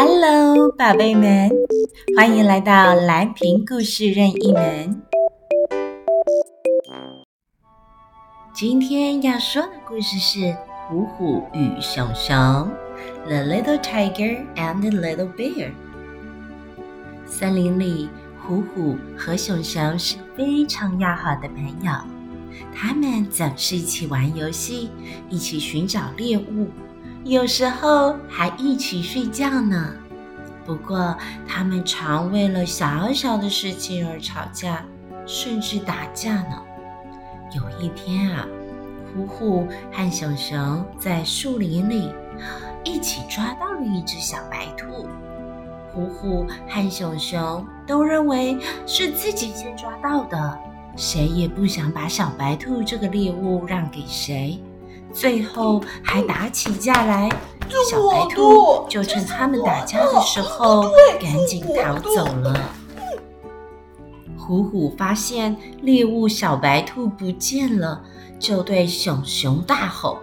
Hello，宝贝们，欢迎来到蓝瓶故事任意门。今天要说的故事是《虎虎与熊熊》（The Little Tiger and the Little Bear）。森林里，虎虎和熊熊是非常要好的朋友，他们总是一起玩游戏，一起寻找猎物。有时候还一起睡觉呢。不过，他们常为了小小的事情而吵架，甚至打架呢。有一天啊，虎虎和熊熊在树林里一起抓到了一只小白兔。虎虎和熊熊都认为是自己先抓到的，谁也不想把小白兔这个猎物让给谁。最后还打起架来，小白兔就趁他们打架的时候赶紧逃走了。虎虎发现猎物小白兔不见了，就对熊熊大吼：“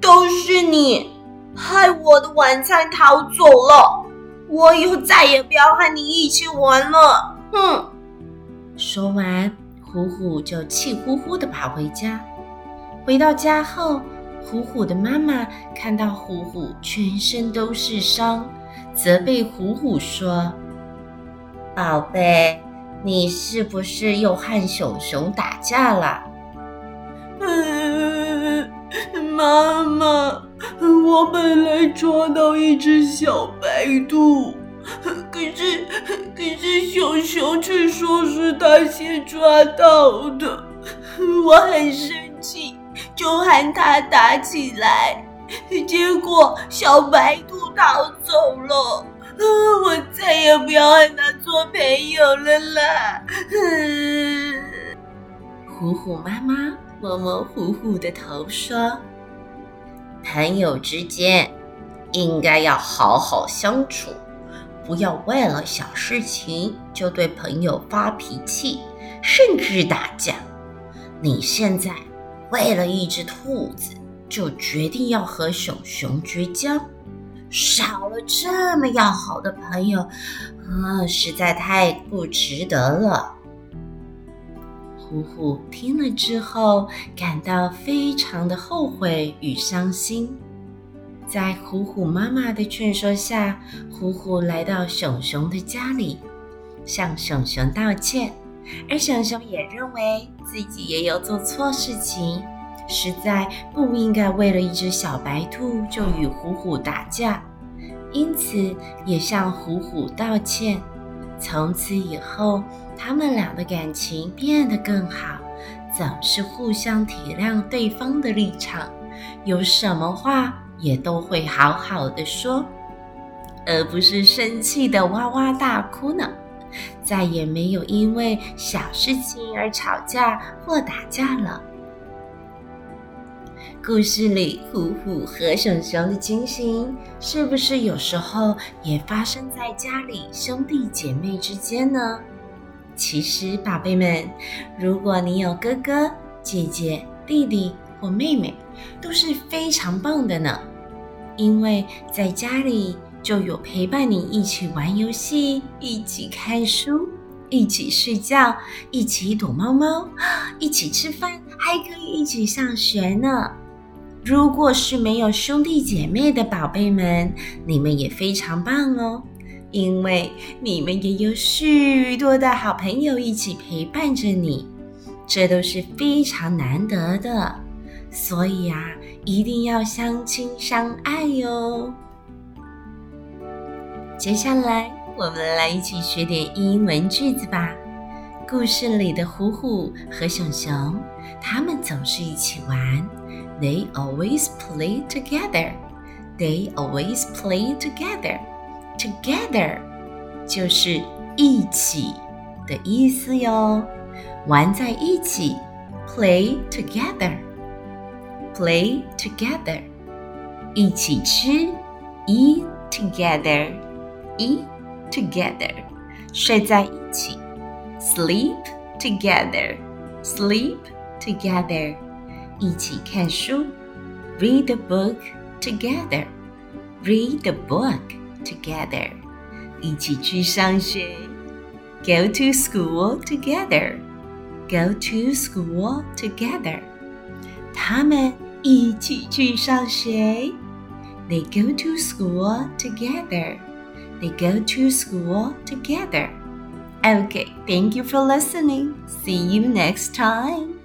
都是你害我的晚餐逃走了，我以后再也不要和你一起玩了。”哼！说完，虎虎就气呼呼的跑回家。回到家后，虎虎的妈妈看到虎虎全身都是伤，责备虎虎说：“宝贝，你是不是又和熊熊打架了？”“嗯，妈妈，我本来抓到一只小白兔，可是可是熊熊却说是他先抓到的，我很生。”就和他打起来，结果小白兔逃走了。我再也不要和他做朋友了啦！虎虎妈妈摸摸虎虎的头说：“朋友之间应该要好好相处，不要为了小事情就对朋友发脾气，甚至打架。你现在……”为了一只兔子，就决定要和熊熊绝交，少了这么要好的朋友，啊、实在太不值得了。虎虎听了之后，感到非常的后悔与伤心。在虎虎妈妈的劝说下，虎虎来到熊熊的家里，向熊熊道歉。而熊熊也认为自己也有做错事情，实在不应该为了一只小白兔就与虎虎打架，因此也向虎虎道歉。从此以后，他们俩的感情变得更好，总是互相体谅对方的立场，有什么话也都会好好的说，而不是生气的哇哇大哭呢。再也没有因为小事情而吵架或打架了。故事里虎虎和熊熊的情形，是不是有时候也发生在家里兄弟姐妹之间呢？其实，宝贝们，如果你有哥哥、姐姐、弟弟或妹妹，都是非常棒的呢，因为在家里。就有陪伴你一起玩游戏，一起看书，一起睡觉，一起躲猫猫，一起吃饭，还可以一起上学呢。如果是没有兄弟姐妹的宝贝们，你们也非常棒哦，因为你们也有许多的好朋友一起陪伴着你，这都是非常难得的。所以啊，一定要相亲相爱哟。接下来，我们来一起学点英文句子吧。故事里的虎虎和熊熊，他们总是一起玩。They always play together. They always play together. Together 就是一起的意思哟，玩在一起。Play together. Play together. 一起吃。Eat together. Eat together，睡在一起；sleep together, sleep together，一起看书；read a book together, read a book together，一起去上学。Go to school together. Go to school together. 他们一起去上学。They go to school together. They go to school together. Okay, thank you for listening. See you next time.